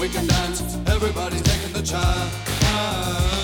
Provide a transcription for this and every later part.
We can dance, everybody's taking the chance.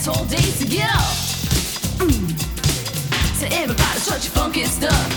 asshole days to get up. Mm. So everybody, touch your funky stuff.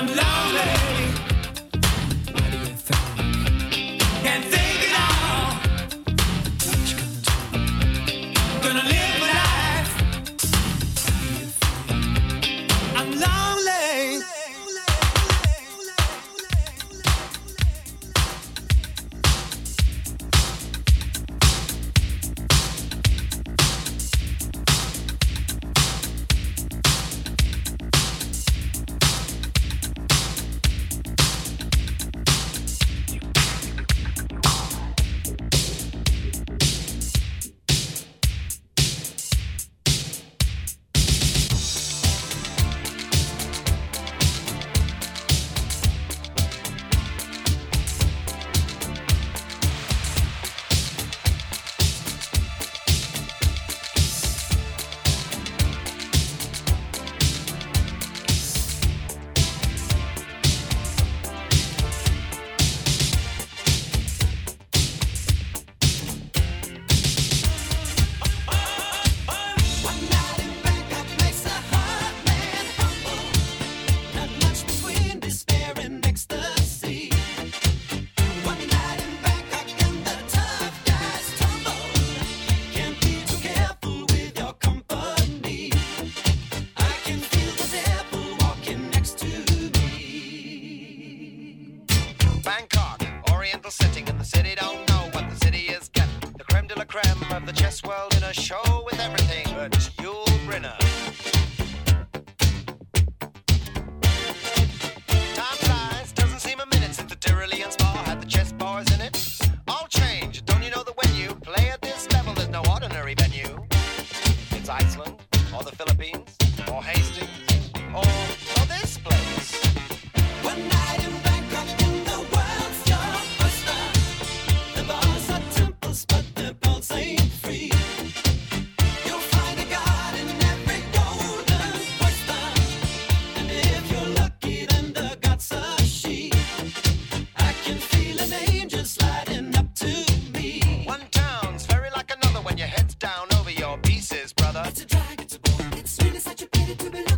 I'm lonely. It's really such a pity to be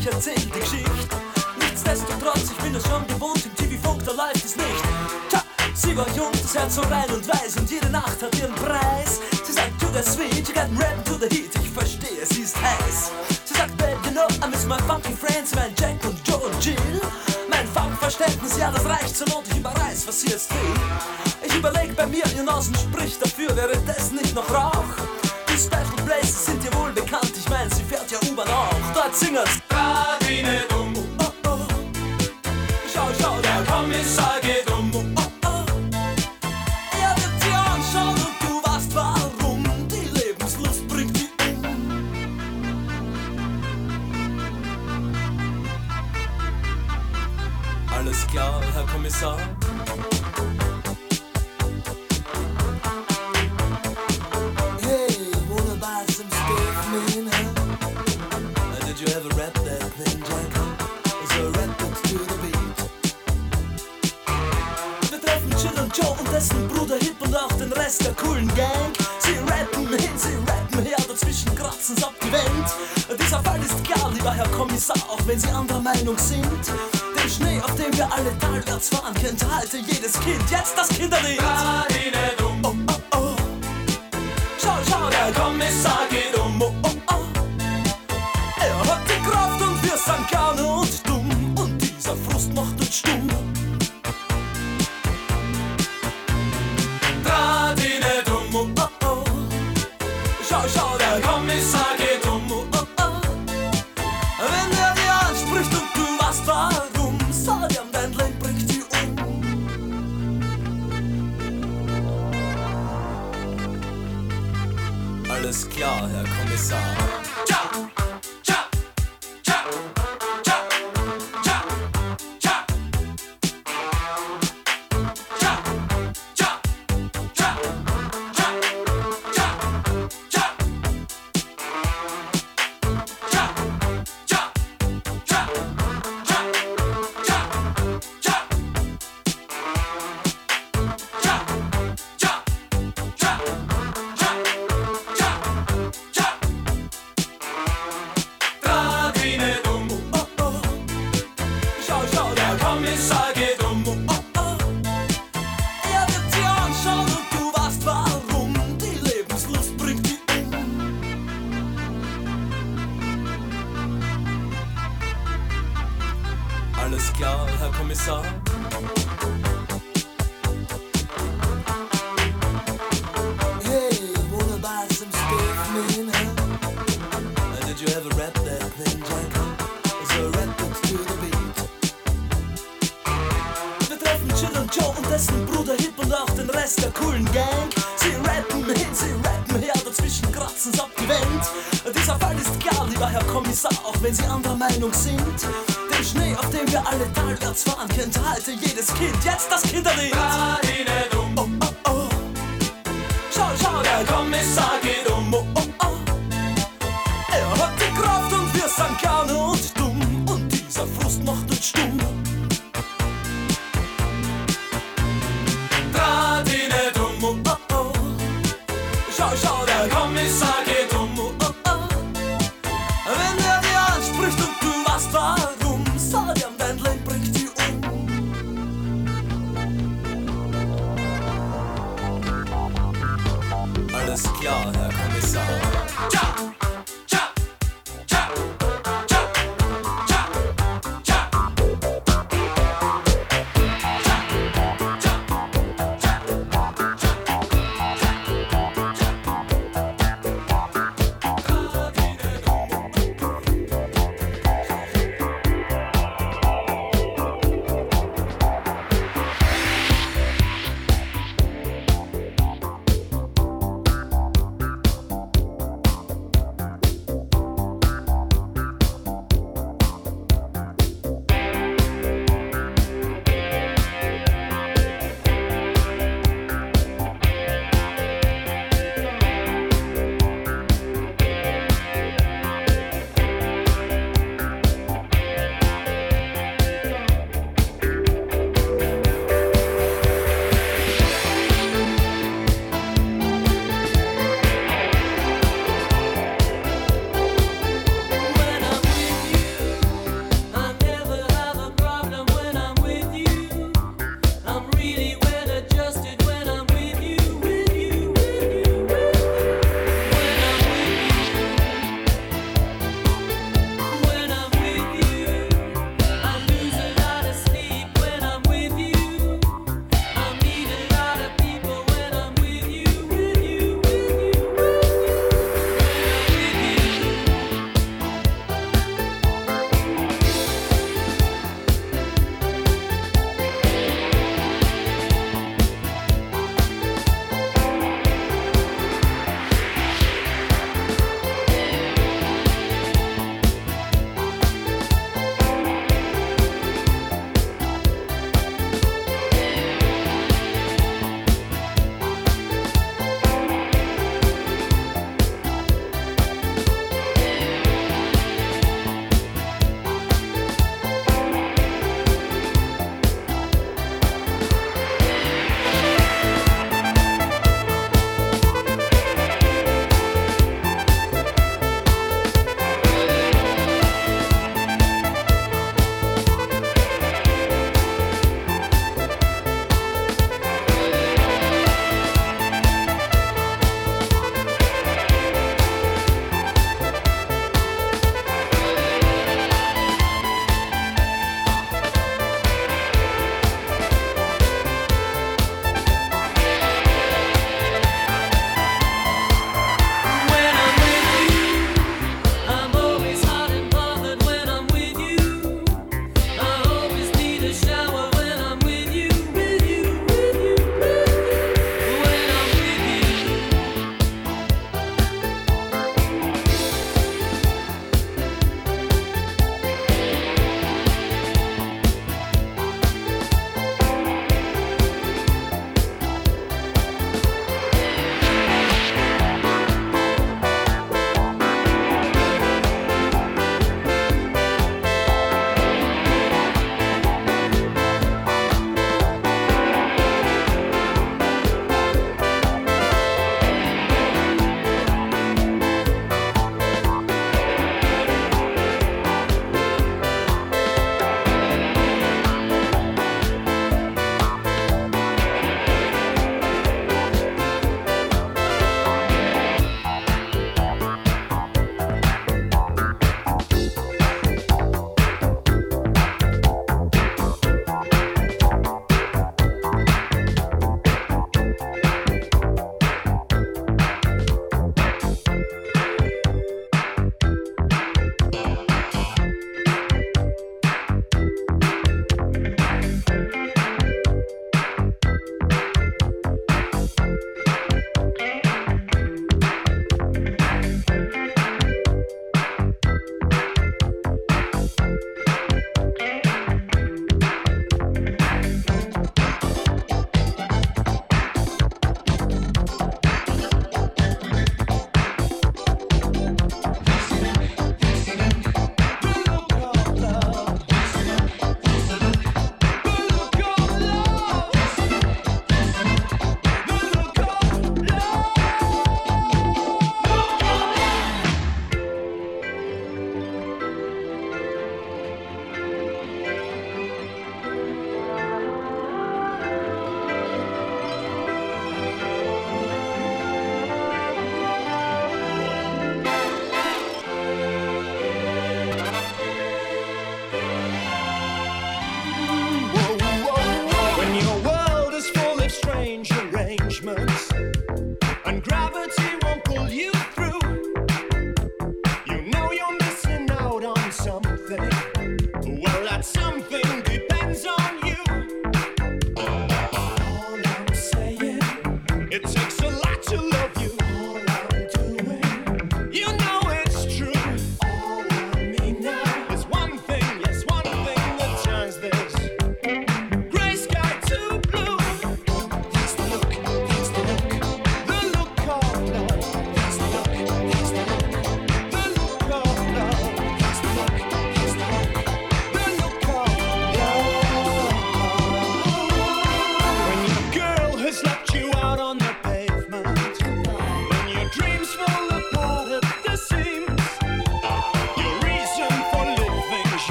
ich erzähl die Geschichte. Nichtsdestotrotz, ich bin das schon gewohnt, im TV-Funk, da läuft es nicht. Tja, sie war jung, das Herz so rein und weiß und jede Nacht hat ihren Preis. Sie sagt, to the sweet, you got rap to the heat, ich verstehe, sie ist heiß. Sie sagt, well, you know, I miss my funky friends, mein Jack und Joe und Jill. Mein Funkverständnis, ja, das reicht zur Not, ich überreiß, was sie jetzt will. Ich überleg bei mir, ihr Nasen spricht dafür, wäre das nicht noch Rauch? Die Special Places sind ihr wohl bekannt, ich mein, sie fährt ja U-Bahn auch, dort singen's.